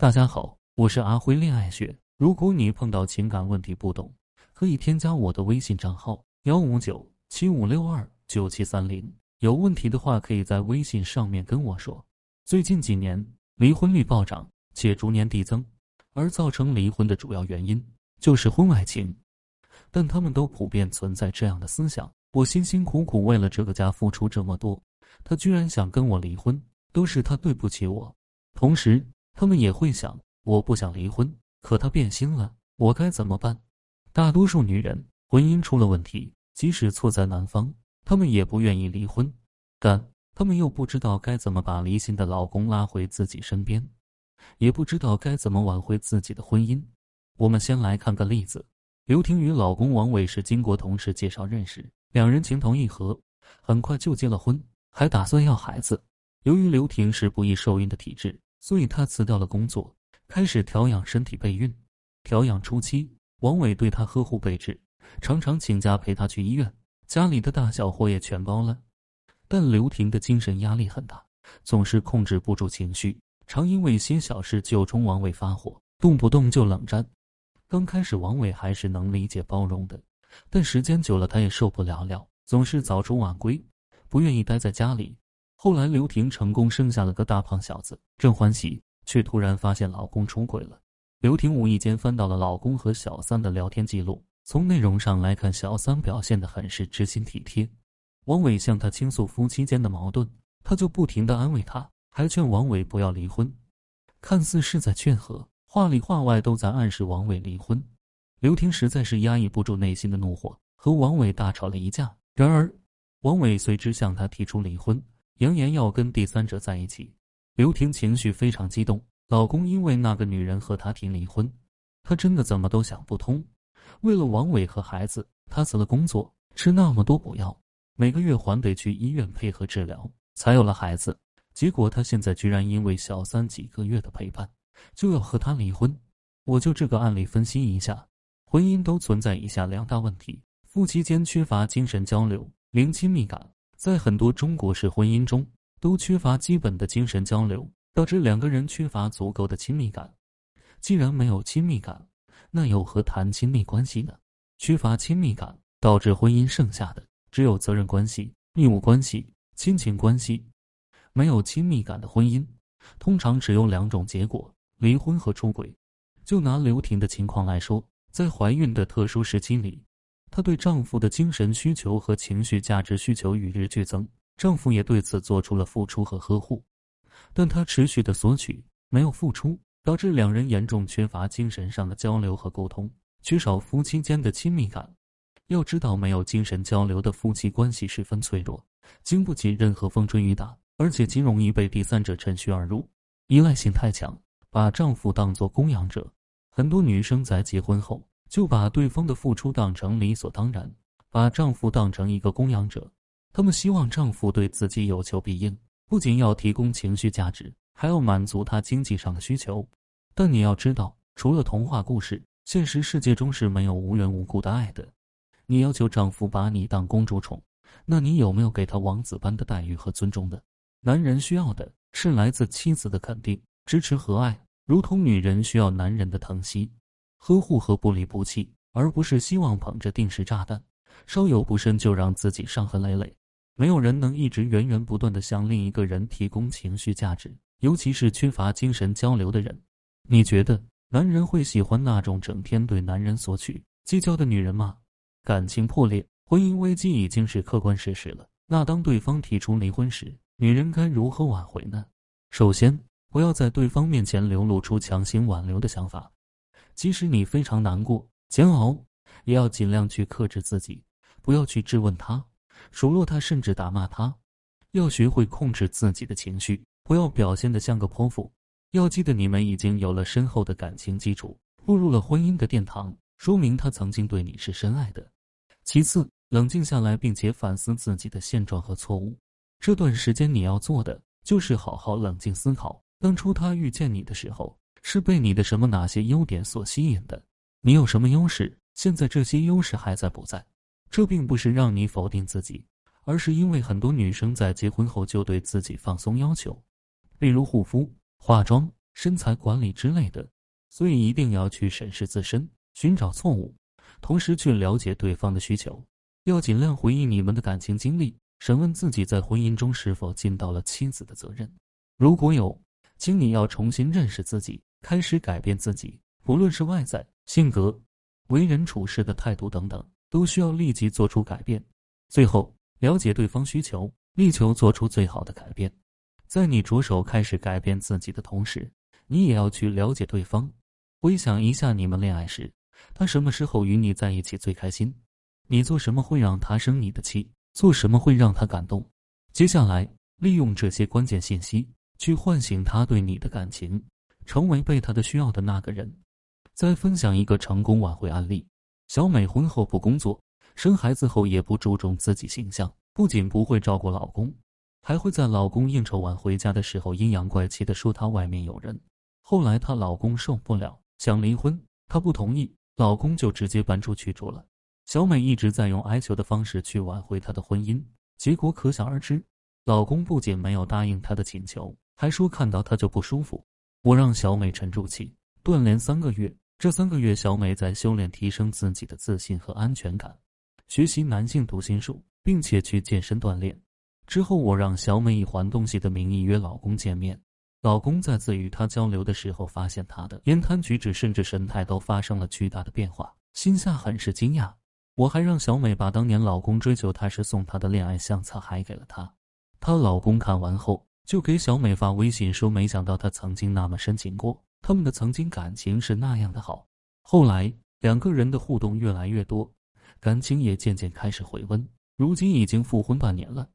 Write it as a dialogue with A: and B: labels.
A: 大家好，我是阿辉恋爱学。如果你碰到情感问题不懂，可以添加我的微信账号幺五九七五六二九七三零。有问题的话，可以在微信上面跟我说。最近几年，离婚率暴涨，且逐年递增，而造成离婚的主要原因就是婚外情。但他们都普遍存在这样的思想：我辛辛苦苦为了这个家付出这么多，他居然想跟我离婚，都是他对不起我。同时，他们也会想：我不想离婚，可他变心了，我该怎么办？大多数女人婚姻出了问题，即使错在男方，他们也不愿意离婚，但他们又不知道该怎么把离心的老公拉回自己身边，也不知道该怎么挽回自己的婚姻。我们先来看个例子：刘婷与老公王伟是经过同事介绍认识，两人情投意合，很快就结了婚，还打算要孩子。由于刘婷是不易受孕的体质。所以他辞掉了工作，开始调养身体备孕。调养初期，王伟对她呵护备至，常常请假陪她去医院，家里的大小活也全包了。但刘婷的精神压力很大，总是控制不住情绪，常因为些小事就冲王伟发火，动不动就冷战。刚开始，王伟还是能理解包容的，但时间久了，他也受不了了，总是早出晚归，不愿意待在家里。后来，刘婷成功生下了个大胖小子，正欢喜，却突然发现老公出轨了。刘婷无意间翻到了老公和小三的聊天记录，从内容上来看，小三表现的很是知心体贴。王伟向她倾诉夫妻间的矛盾，她就不停的安慰他，还劝王伟不要离婚，看似是在劝和，话里话外都在暗示王伟离婚。刘婷实在是压抑不住内心的怒火，和王伟大吵了一架。然而，王伟随之向她提出离婚。扬言要跟第三者在一起，刘婷情绪非常激动。老公因为那个女人和她提离婚，她真的怎么都想不通。为了王伟和孩子，她辞了工作，吃那么多补药，每个月还得去医院配合治疗，才有了孩子。结果她现在居然因为小三几个月的陪伴，就要和他离婚。我就这个案例分析一下，婚姻都存在以下两大问题：夫妻间缺乏精神交流，零亲密感。在很多中国式婚姻中，都缺乏基本的精神交流，导致两个人缺乏足够的亲密感。既然没有亲密感，那又何谈亲密关系呢？缺乏亲密感，导致婚姻剩下的只有责任关系、义务关系、亲情关系。没有亲密感的婚姻，通常只有两种结果：离婚和出轨。就拿刘婷的情况来说，在怀孕的特殊时期里。她对丈夫的精神需求和情绪价值需求与日俱增，丈夫也对此做出了付出和呵护，但她持续的索取，没有付出，导致两人严重缺乏精神上的交流和沟通，缺少夫妻间的亲密感。要知道，没有精神交流的夫妻关系十分脆弱，经不起任何风吹雨打，而且极容易被第三者趁虚而入，依赖性太强，把丈夫当作供养者。很多女生在结婚后。就把对方的付出当成理所当然，把丈夫当成一个供养者。他们希望丈夫对自己有求必应，不仅要提供情绪价值，还要满足他经济上的需求。但你要知道，除了童话故事，现实世界中是没有无缘无故的爱的。你要求丈夫把你当公主宠，那你有没有给他王子般的待遇和尊重呢？男人需要的是来自妻子的肯定、支持和爱，如同女人需要男人的疼惜。呵护和不离不弃，而不是希望捧着定时炸弹，稍有不慎就让自己伤痕累累。没有人能一直源源不断的向另一个人提供情绪价值，尤其是缺乏精神交流的人。你觉得男人会喜欢那种整天对男人索取、计较的女人吗？感情破裂、婚姻危机已经是客观事实了。那当对方提出离婚时，女人该如何挽回呢？首先，不要在对方面前流露出强行挽留的想法。即使你非常难过、煎熬，也要尽量去克制自己，不要去质问他、数落他，甚至打骂他。要学会控制自己的情绪，不要表现得像个泼妇。要记得，你们已经有了深厚的感情基础，步入了婚姻的殿堂，说明他曾经对你是深爱的。其次，冷静下来，并且反思自己的现状和错误。这段时间你要做的，就是好好冷静思考，当初他遇见你的时候。是被你的什么哪些优点所吸引的？你有什么优势？现在这些优势还在不在？这并不是让你否定自己，而是因为很多女生在结婚后就对自己放松要求，例如护肤、化妆、身材管理之类的。所以一定要去审视自身，寻找错误，同时去了解对方的需求。要尽量回忆你们的感情经历，审问自己在婚姻中是否尽到了妻子的责任。如果有，请你要重新认识自己，开始改变自己，不论是外在、性格、为人处事的态度等等，都需要立即做出改变。最后，了解对方需求，力求做出最好的改变。在你着手开始改变自己的同时，你也要去了解对方。回想一下你们恋爱时，他什么时候与你在一起最开心？你做什么会让他生你的气？做什么会让他感动？接下来，利用这些关键信息去唤醒他对你的感情，成为被他的需要的那个人。再分享一个成功挽回案例：小美婚后不工作，生孩子后也不注重自己形象，不仅不会照顾老公，还会在老公应酬完回家的时候阴阳怪气的说他外面有人。后来她老公受不了。想离婚，她不同意，老公就直接搬出去住了。小美一直在用哀求的方式去挽回她的婚姻，结果可想而知。老公不仅没有答应她的请求，还说看到她就不舒服。我让小美沉住气，锻炼三个月。这三个月，小美在修炼提升自己的自信和安全感，学习男性读心术，并且去健身锻炼。之后，我让小美以还东西的名义约老公见面。老公再次与她交流的时候，发现她的言谈举止甚至神态都发生了巨大的变化，心下很是惊讶。我还让小美把当年老公追求她时送她的恋爱相册还给了她。她老公看完后就给小美发微信说：“没想到她曾经那么深情过，他们的曾经感情是那样的好。”后来两个人的互动越来越多，感情也渐渐开始回温。如今已经复婚半年了。